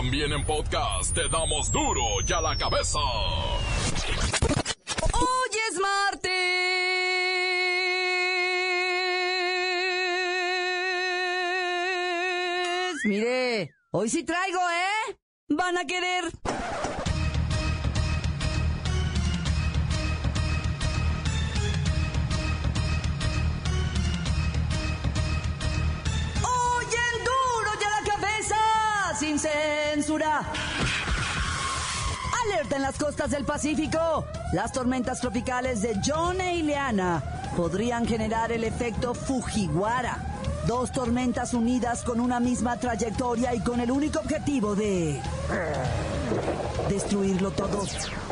También en podcast te damos duro y a la cabeza. Hoy es martes. Mire, hoy sí traigo, ¿eh? Van a querer. En las costas del Pacífico. Las tormentas tropicales de John e Ileana podrían generar el efecto Fujiwara. Dos tormentas unidas con una misma trayectoria y con el único objetivo de destruirlo todo.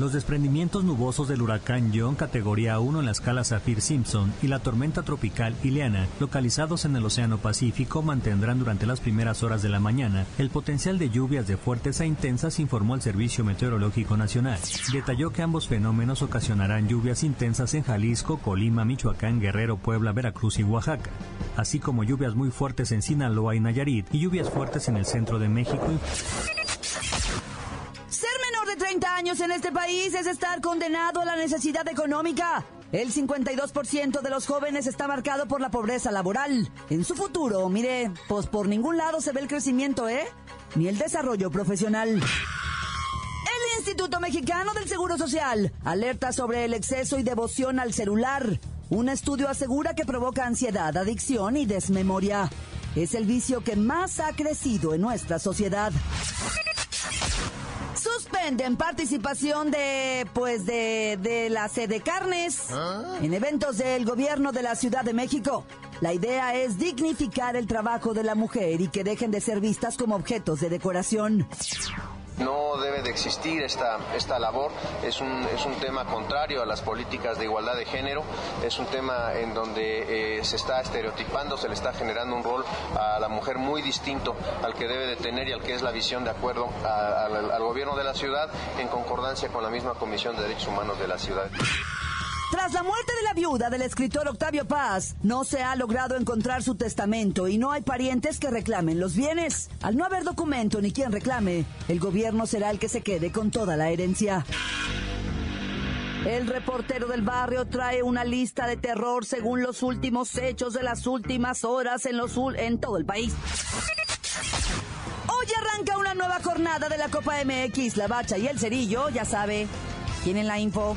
Los desprendimientos nubosos del huracán John categoría 1 en la escala Saffir-Simpson y la tormenta tropical Ileana, localizados en el Océano Pacífico, mantendrán durante las primeras horas de la mañana el potencial de lluvias de fuertes a intensas, informó el Servicio Meteorológico Nacional. Detalló que ambos fenómenos ocasionarán lluvias intensas en Jalisco, Colima, Michoacán, Guerrero, Puebla, Veracruz y Oaxaca, así como lluvias muy fuertes en Sinaloa y Nayarit y lluvias fuertes en el centro de México y años en este país es estar condenado a la necesidad económica. El 52% de los jóvenes está marcado por la pobreza laboral. En su futuro, mire, pues por ningún lado se ve el crecimiento, ¿eh? Ni el desarrollo profesional. El Instituto Mexicano del Seguro Social alerta sobre el exceso y devoción al celular. Un estudio asegura que provoca ansiedad, adicción y desmemoria. Es el vicio que más ha crecido en nuestra sociedad. Suspenden participación de, pues, de, de la sede carnes en eventos del gobierno de la Ciudad de México. La idea es dignificar el trabajo de la mujer y que dejen de ser vistas como objetos de decoración. No debe de existir esta, esta labor, es un, es un tema contrario a las políticas de igualdad de género, es un tema en donde eh, se está estereotipando, se le está generando un rol a la mujer muy distinto al que debe de tener y al que es la visión de acuerdo al, al gobierno de la ciudad en concordancia con la misma Comisión de Derechos Humanos de la ciudad. Tras la muerte de la viuda del escritor Octavio Paz, no se ha logrado encontrar su testamento y no hay parientes que reclamen los bienes. Al no haber documento ni quien reclame, el gobierno será el que se quede con toda la herencia. El reportero del barrio trae una lista de terror según los últimos hechos de las últimas horas en, los, en todo el país. Hoy arranca una nueva jornada de la Copa MX, la Bacha y el Cerillo, ya sabe. Tienen la info.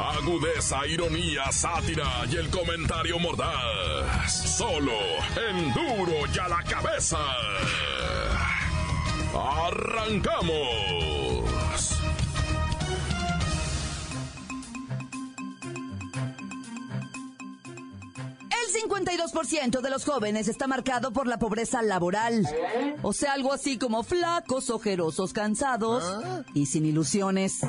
Agudeza, ironía, sátira y el comentario mordaz. Solo en duro y a la cabeza. ¡Arrancamos! El 52% de los jóvenes está marcado por la pobreza laboral. O sea, algo así como flacos, ojerosos, cansados y sin ilusiones.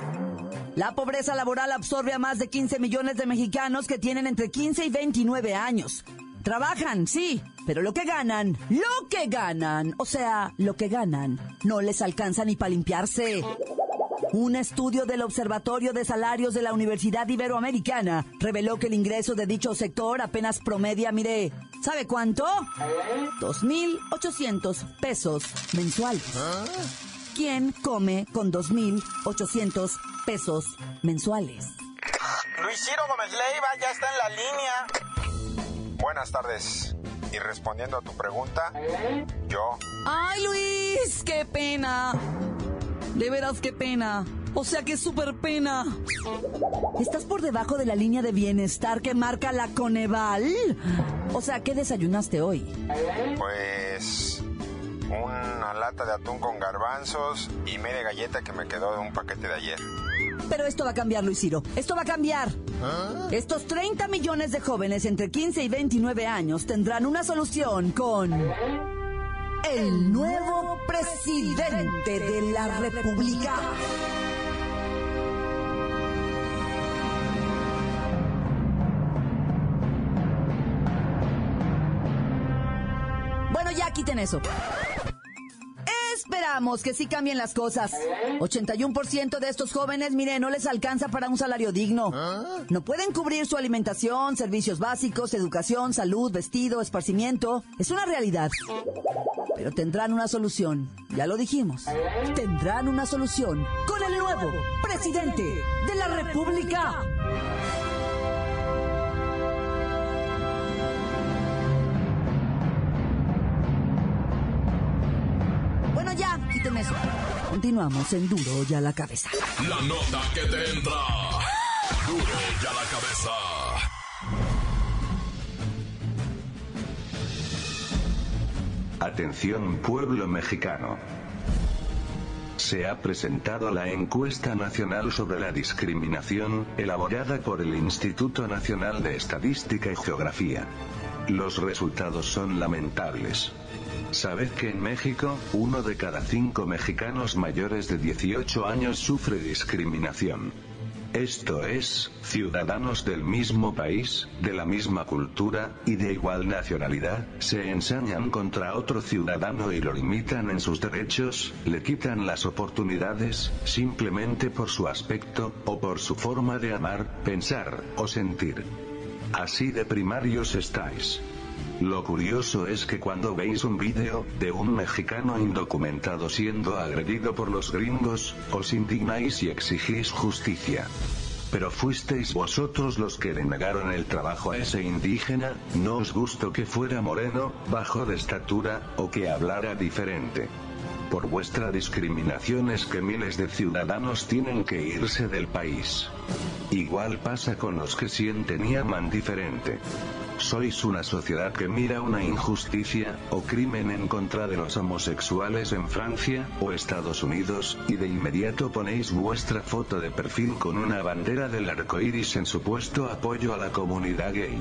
La pobreza laboral absorbe a más de 15 millones de mexicanos que tienen entre 15 y 29 años. Trabajan, sí, pero lo que ganan, lo que ganan, o sea, lo que ganan, no les alcanza ni para limpiarse. Un estudio del Observatorio de Salarios de la Universidad Iberoamericana reveló que el ingreso de dicho sector apenas promedia, mire, ¿sabe cuánto? 2.800 pesos mensuales. ¿Quién come con 2.800 pesos mensuales? Luis Ciro Gómez Leiva ya está en la línea. Buenas tardes. Y respondiendo a tu pregunta, yo ¡Ay, Luis! ¡Qué pena! De veras, qué pena. O sea que es súper pena. ¿Estás por debajo de la línea de bienestar que marca la Coneval? O sea, ¿qué desayunaste hoy? pues una lata de atún con garbanzos y media galleta que me quedó de un paquete de ayer. Pero esto va a cambiar, Luis Ciro. Esto va a cambiar. ¿Ah? Estos 30 millones de jóvenes entre 15 y 29 años tendrán una solución con el nuevo presidente de la República. Bueno, ya quiten eso. Que sí cambien las cosas. 81% de estos jóvenes, mire, no les alcanza para un salario digno. No pueden cubrir su alimentación, servicios básicos, educación, salud, vestido, esparcimiento. Es una realidad. Pero tendrán una solución. Ya lo dijimos. Tendrán una solución con el nuevo presidente de la República. Continuamos en Duro y a la cabeza. La nota que te entra. Duro y a la cabeza. Atención pueblo mexicano. Se ha presentado la encuesta nacional sobre la discriminación, elaborada por el Instituto Nacional de Estadística y Geografía. Los resultados son lamentables. Sabed que en México, uno de cada cinco mexicanos mayores de 18 años sufre discriminación. Esto es, ciudadanos del mismo país, de la misma cultura, y de igual nacionalidad, se ensañan contra otro ciudadano y lo limitan en sus derechos, le quitan las oportunidades, simplemente por su aspecto, o por su forma de amar, pensar, o sentir. Así de primarios estáis. Lo curioso es que cuando veis un vídeo de un mexicano indocumentado siendo agredido por los gringos, os indignáis y exigís justicia. Pero fuisteis vosotros los que le negaron el trabajo a ese indígena, no os gustó que fuera moreno, bajo de estatura, o que hablara diferente. Por vuestra discriminación es que miles de ciudadanos tienen que irse del país. Igual pasa con los que sienten y aman diferente. Sois una sociedad que mira una injusticia, o crimen en contra de los homosexuales en Francia, o Estados Unidos, y de inmediato ponéis vuestra foto de perfil con una bandera del arco iris en supuesto apoyo a la comunidad gay.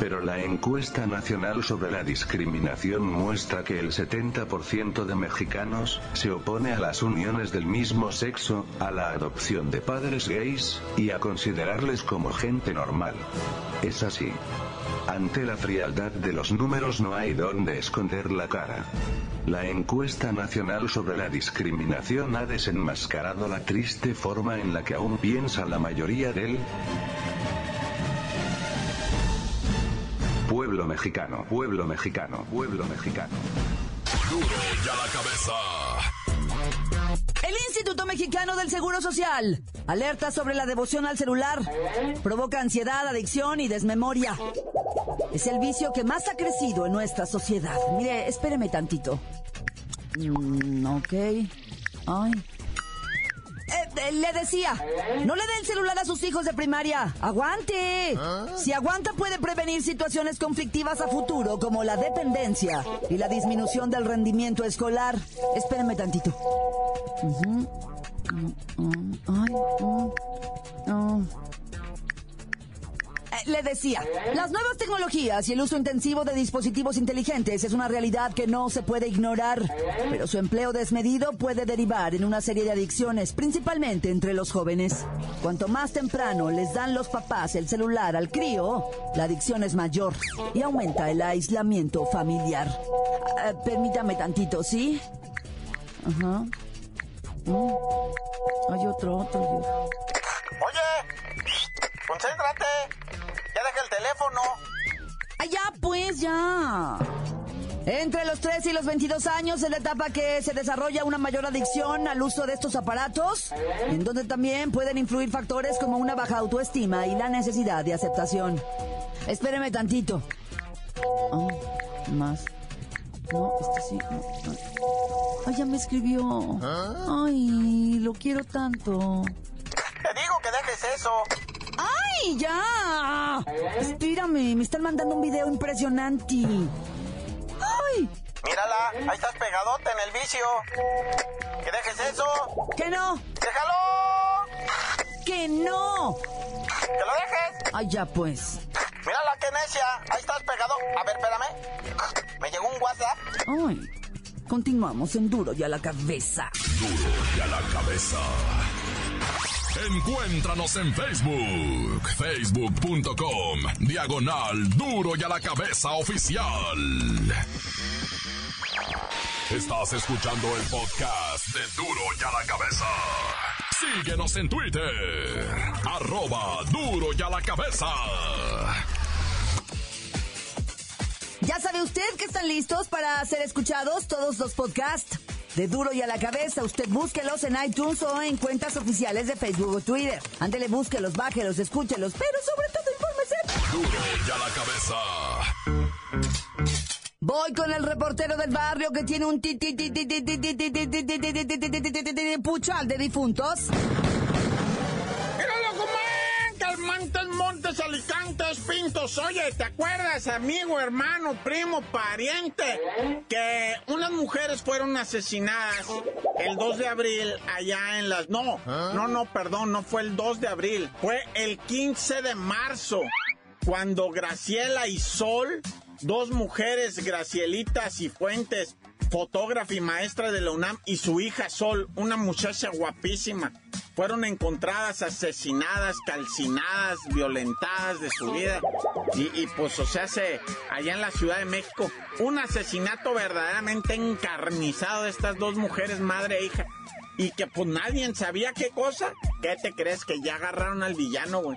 Pero la encuesta nacional sobre la discriminación muestra que el 70% de mexicanos se opone a las uniones del mismo sexo, a la adopción de padres gays, y a considerarles como gente normal. Es así. Ante la frialdad de los números no hay donde esconder la cara. La encuesta nacional sobre la discriminación ha desenmascarado la triste forma en la que aún piensa la mayoría del pueblo mexicano, pueblo mexicano, pueblo mexicano. Duro y a la cabeza. El Instituto Mexicano del Seguro Social alerta sobre la devoción al celular. Provoca ansiedad, adicción y desmemoria. Es el vicio que más ha crecido en nuestra sociedad. Mire, espéreme tantito. Mm, ok. Ay. Eh, eh, le decía, no le dé el celular a sus hijos de primaria. ¡Aguante! Si aguanta puede prevenir situaciones conflictivas a futuro como la dependencia y la disminución del rendimiento escolar. Espéreme tantito. Ujú. Mm, mm, ay, mm, Le decía, las nuevas tecnologías y el uso intensivo de dispositivos inteligentes es una realidad que no se puede ignorar, pero su empleo desmedido puede derivar en una serie de adicciones, principalmente entre los jóvenes. Cuanto más temprano les dan los papás el celular al crío, la adicción es mayor y aumenta el aislamiento familiar. Ah, permítame tantito, ¿sí? Ajá. Mm. Hay otro, otro. Oye, concéntrate. Ya, pues, ya! Entre los 3 y los 22 años es la etapa que se desarrolla una mayor adicción al uso de estos aparatos, en donde también pueden influir factores como una baja autoestima y la necesidad de aceptación. Espéreme tantito. Oh, más. No, este sí. no, no. Ay, ya me escribió. Ay, lo quiero tanto. Te digo que dejes eso. ¡Ay, ya! Espérame, me están mandando un video impresionante. ¡Ay! Mírala, ahí estás pegadote en el vicio. Que dejes eso. ¡Que no! Déjalo. ¡Que no! Que lo dejes. ¡Ay, ya pues! Mírala, qué necia. Ahí estás pegado. A ver, espérame. Me llegó un WhatsApp. ¡Ay! Continuamos en duro y a la cabeza. Duro y a la cabeza. Encuéntranos en Facebook, facebook.com, diagonal duro y a la cabeza oficial. Estás escuchando el podcast de Duro y a la Cabeza. Síguenos en Twitter. Arroba Duro y a la Cabeza. Ya sabe usted que están listos para ser escuchados todos los podcasts de Duro y a la Cabeza. Usted búsquelos en iTunes o en cuentas oficiales de Facebook o Twitter. Ándele, búsquelos, bájelos, escúchelos, pero sobre todo infórmese. Duro y a la Cabeza. Voy con el reportero del barrio que tiene un puchal de difuntos. Montes, Alicantes, Pintos. Oye, ¿te acuerdas, amigo, hermano, primo, pariente, que unas mujeres fueron asesinadas el 2 de abril allá en las... No, no, no, perdón, no fue el 2 de abril, fue el 15 de marzo, cuando Graciela y Sol, dos mujeres, Gracielitas y Fuentes, fotógrafa y maestra de la UNAM, y su hija Sol, una muchacha guapísima, fueron encontradas asesinadas, calcinadas, violentadas de su vida. Y, y, pues, o sea, se, allá en la Ciudad de México, un asesinato verdaderamente encarnizado de estas dos mujeres, madre e hija. Y que pues nadie sabía qué cosa. ¿Qué te crees? Que ya agarraron al villano, güey.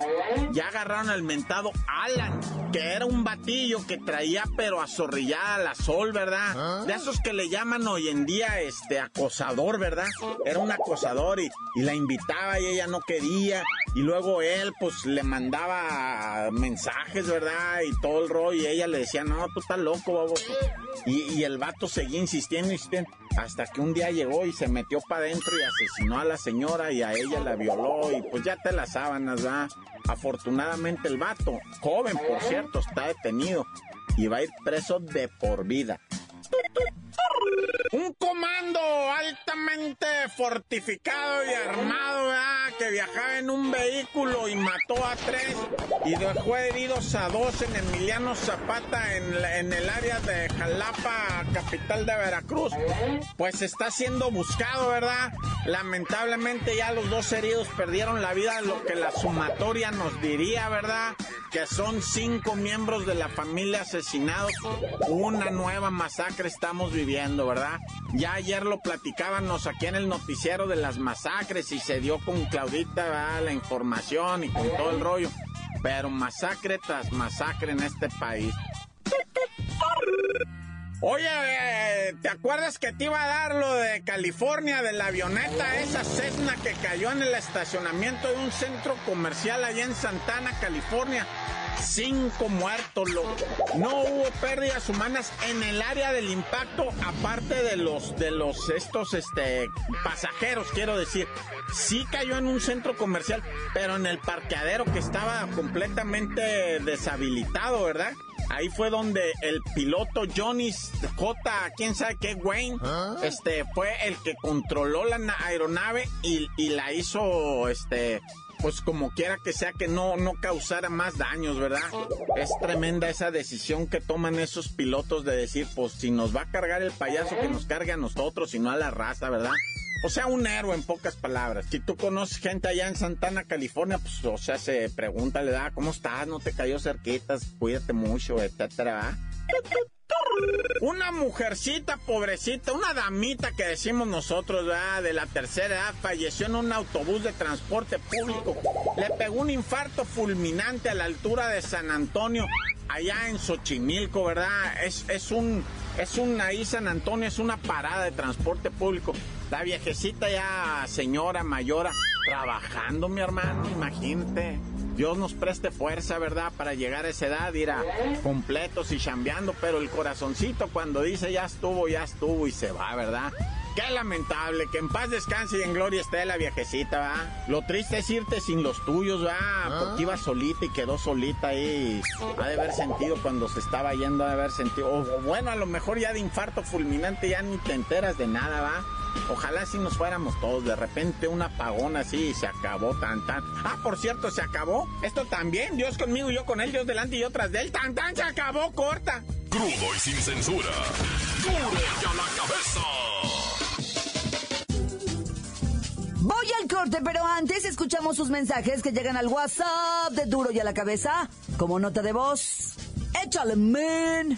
Ya agarraron al mentado Alan, que era un batillo que traía pero azorrillada la sol, ¿verdad? De esos que le llaman hoy en día este acosador, ¿verdad? Era un acosador y, y la invitaba y ella no quería. Y luego él pues le mandaba mensajes, ¿verdad? Y todo el rollo y ella le decía, no, tú estás loco, babo. Y, y el vato seguía insistiendo, insistiendo. Hasta que un día llegó y se metió para adentro y asesinó a la señora y a ella la violó y pues ya te las sábanas, ¿verdad? Afortunadamente el vato, joven por cierto, está detenido y va a ir preso de por vida. Un comando fortificado y armado, ¿verdad? que viajaba en un vehículo y mató a tres y dejó heridos a dos en Emiliano Zapata en, el área de Jalapa, capital de Veracruz. Pues está siendo buscado, ¿verdad? Lamentablemente ya los dos heridos perdieron la vida, lo que la sumatoria nos diría, ¿verdad? Que son cinco miembros de la familia asesinados. Una nueva masacre estamos viviendo, ¿verdad? Ya ayer lo platicábamos aquí en el noticiero de las masacres y se dio con Claudita, ¿verdad? La información y con todo el rollo. Pero masacre tras masacre en este país. Oye, eh, ¿te acuerdas que te iba a dar lo de California, de la avioneta esa Cessna que cayó en el estacionamiento de un centro comercial allá en Santana, California? Cinco muertos, loco. No hubo pérdidas humanas en el área del impacto, aparte de los, de los, estos, este, pasajeros, quiero decir. Sí cayó en un centro comercial, pero en el parqueadero que estaba completamente deshabilitado, ¿verdad? Ahí fue donde el piloto Johnny J, quién sabe qué, Wayne, este, fue el que controló la na- aeronave y, y la hizo, este, pues como quiera que sea que no, no causara más daños, ¿verdad? Es tremenda esa decisión que toman esos pilotos de decir, pues si nos va a cargar el payaso, que nos cargue a nosotros y no a la raza, ¿verdad? O sea, un héroe en pocas palabras. Si tú conoces gente allá en Santana, California, pues, o sea, se pregunta, le da, ¿cómo estás? ¿No te cayó cerquitas? Cuídate mucho, etcétera, ¿verdad? Una mujercita pobrecita, una damita que decimos nosotros, ¿verdad? de la tercera edad, falleció en un autobús de transporte público. Le pegó un infarto fulminante a la altura de San Antonio, allá en Xochimilco, ¿verdad? Es, es un, es un, ahí San Antonio es una parada de transporte público. La viejecita ya, señora mayora, trabajando, mi hermano, imagínate. Dios nos preste fuerza, ¿verdad? Para llegar a esa edad, ir a completos y chambeando, pero el corazoncito cuando dice ya estuvo, ya estuvo y se va, ¿verdad? Qué lamentable, que en paz descanse y en gloria esté la viejecita, ¿va? Lo triste es irte sin los tuyos, ¿va? Porque iba solita y quedó solita ahí. Ha de haber sentido cuando se estaba yendo, ha de haber sentido. O bueno, a lo mejor ya de infarto fulminante ya ni te enteras de nada, ¿va? Ojalá si nos fuéramos todos, de repente un apagón así y se acabó tan tan. Ah, por cierto, se acabó. Esto también, Dios conmigo, yo con él, Dios delante y yo tras de él. Tan tan se acabó, corta. Crudo y sin censura. Duro y a la cabeza. Voy al corte, pero antes escuchamos sus mensajes que llegan al WhatsApp de Duro y a la cabeza como nota de voz. Échale, men.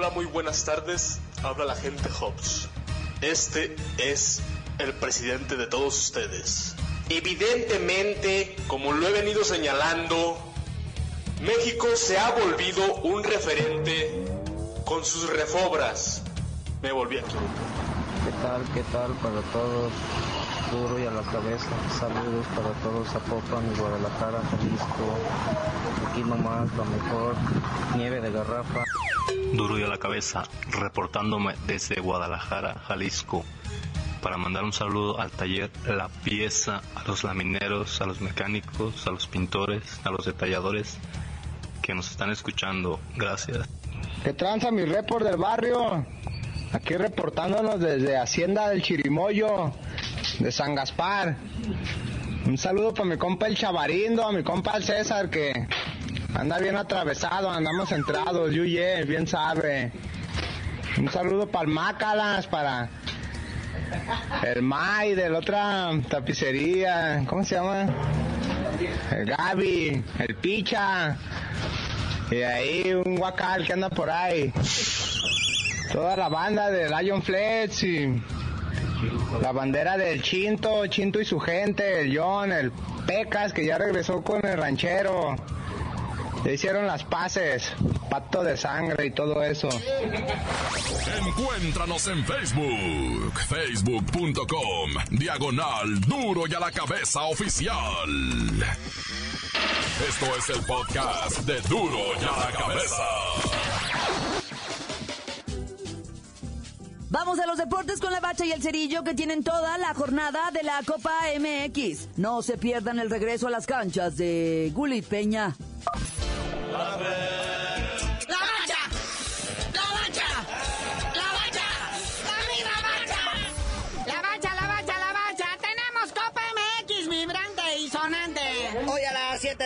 Hola, muy buenas tardes. Habla la gente Hobbs. Este es el presidente de todos ustedes. Evidentemente, como lo he venido señalando, México se ha volvido un referente con sus refobras. Me volví aquí. ¿Qué tal? ¿Qué tal para todos? Duro y a la cabeza. Saludos para todos Zapopan, Guadalajara, Jalisco. Aquí nomás lo mejor. Nieve de garrafa. Duro y a la cabeza, reportándome desde Guadalajara, Jalisco, para mandar un saludo al taller La Pieza, a los lamineros, a los mecánicos, a los pintores, a los detalladores que nos están escuchando. Gracias. ¿Qué tranza mi report del barrio? Aquí reportándonos desde Hacienda del Chirimoyo, de San Gaspar. Un saludo para mi compa el Chavarindo, a mi compa el César que anda bien atravesado, andamos centrados, Yuye, bien sabe. Un saludo para el Mácalas, para el May de la otra tapicería, ¿cómo se llama? El Gaby, el Picha, y ahí un guacal que anda por ahí. Toda la banda de Lion Flex y la bandera del Chinto, Chinto y su gente, el John, el Pecas que ya regresó con el ranchero. Ya hicieron las paces, pacto de sangre y todo eso. Encuéntranos en Facebook, facebook.com, diagonal duro y a la cabeza oficial. Esto es el podcast de duro y a la cabeza. Vamos a los deportes con la bacha y el cerillo que tienen toda la jornada de la Copa MX. No se pierdan el regreso a las canchas de Gulit Peña.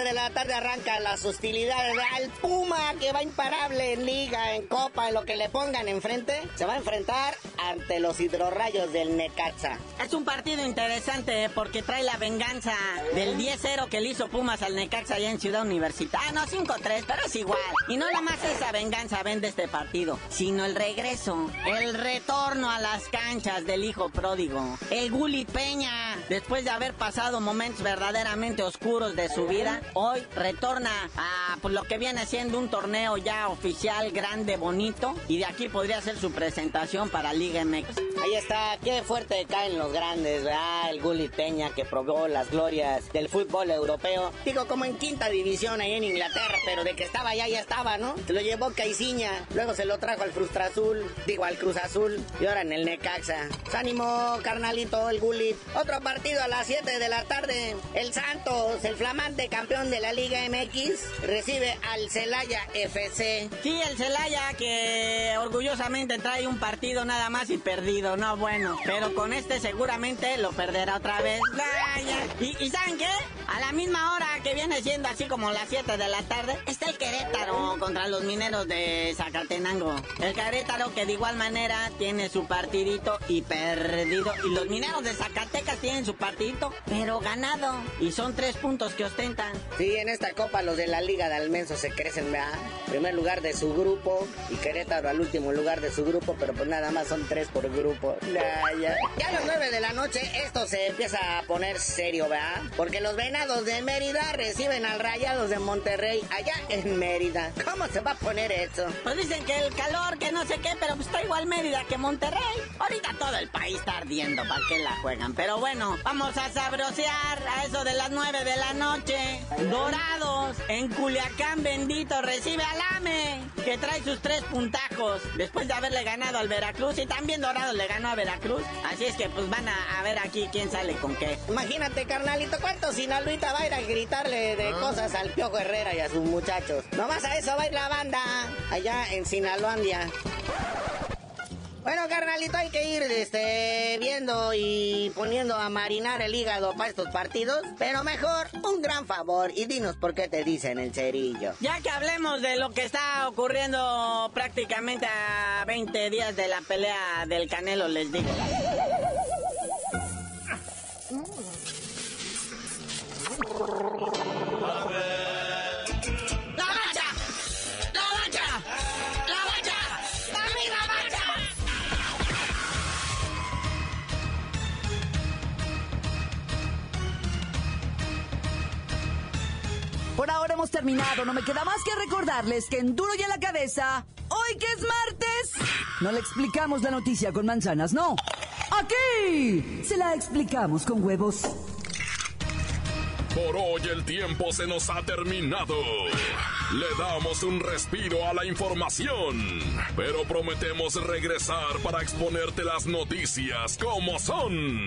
De la tarde arrancan las hostilidades al Puma que va imparable en liga, en copa, en lo que le pongan enfrente. Se va a enfrentar ante los hidrorrayos del Necaxa. Es un partido interesante porque trae la venganza del 10-0 que le hizo Pumas al Necaxa allá en Ciudad Universitaria. Ah, no, 5-3, pero es igual. Y no nada más esa venganza vende este partido, sino el regreso, el retorno a las canchas del hijo pródigo. El Guli Peña, después de haber pasado momentos verdaderamente oscuros de su vida, hoy retorna a pues, lo que viene siendo un torneo ya oficial, grande, bonito. Y de aquí podría ser su presentación para Liga Ahí está, qué fuerte caen los grandes, ¿verdad? El Gulli Peña que probó las glorias del fútbol europeo. Digo, como en quinta división ahí en Inglaterra, pero de que estaba allá ya estaba, ¿no? Se lo llevó Caiciña, luego se lo trajo al Frustra Azul, digo al Cruz Azul, y ahora en el Necaxa. Pues ánimo, carnalito, el Gulli. Otro partido a las 7 de la tarde. El Santos, el flamante campeón de la Liga MX, recibe al Celaya FC. Sí, el Celaya que orgullosamente trae un partido nada más y perdido, no bueno. Pero con este seguramente lo perderá otra vez. Vaya. ¿Y, y saben qué? A la misma hora que viene siendo así como las 7 de la tarde, está el Querétaro contra los mineros de Zacatenango. El Querétaro que de igual manera tiene su partidito y perdido. Y los mineros de Zacatecas tienen su partidito, pero ganado. Y son tres puntos que ostentan. Sí, en esta copa los de la Liga de Almenso se crecen, ¿verdad? Primer lugar de su grupo y Querétaro al último lugar de su grupo, pero pues nada más son tres por grupo. Ya, ya. Ya a las nueve de la noche esto se empieza a poner serio, ¿verdad? Porque los venados de Mérida reciben al Rayados de Monterrey allá en Mérida. ¿Cómo se va a poner eso? Pues dicen que el calor, que no sé qué, pero pues está igual Mérida que Monterrey. Ahorita todo el país está ardiendo, ¿para qué la juegan? Pero bueno, vamos a sabrosear a eso de las nueve de la noche. Dorados en Culiacán bendito recibe al AME, que trae sus tres puntajos después de haberle ganado al Veracruz y también Dorados le ganó a Veracruz. Así es que pues van a, a ver aquí quién sale con qué. Imagínate, carnalito, cuánto Sinaloita va a ir a gritarle de cosas al Piojo Herrera y a sus muchachos. Nomás a eso va a ir la banda allá en Sinaloandia. Bueno, carnalito, hay que ir este, viendo y poniendo a marinar el hígado para estos partidos. Pero mejor, un gran favor y dinos por qué te dicen el cerillo. Ya que hablemos de lo que está ocurriendo prácticamente a 20 días de la pelea del Canelo, les digo. Terminado. No me queda más que recordarles que en Duro y a la Cabeza, hoy que es martes, no le explicamos la noticia con manzanas, no. Aquí se la explicamos con huevos. Por hoy el tiempo se nos ha terminado. Le damos un respiro a la información, pero prometemos regresar para exponerte las noticias como son.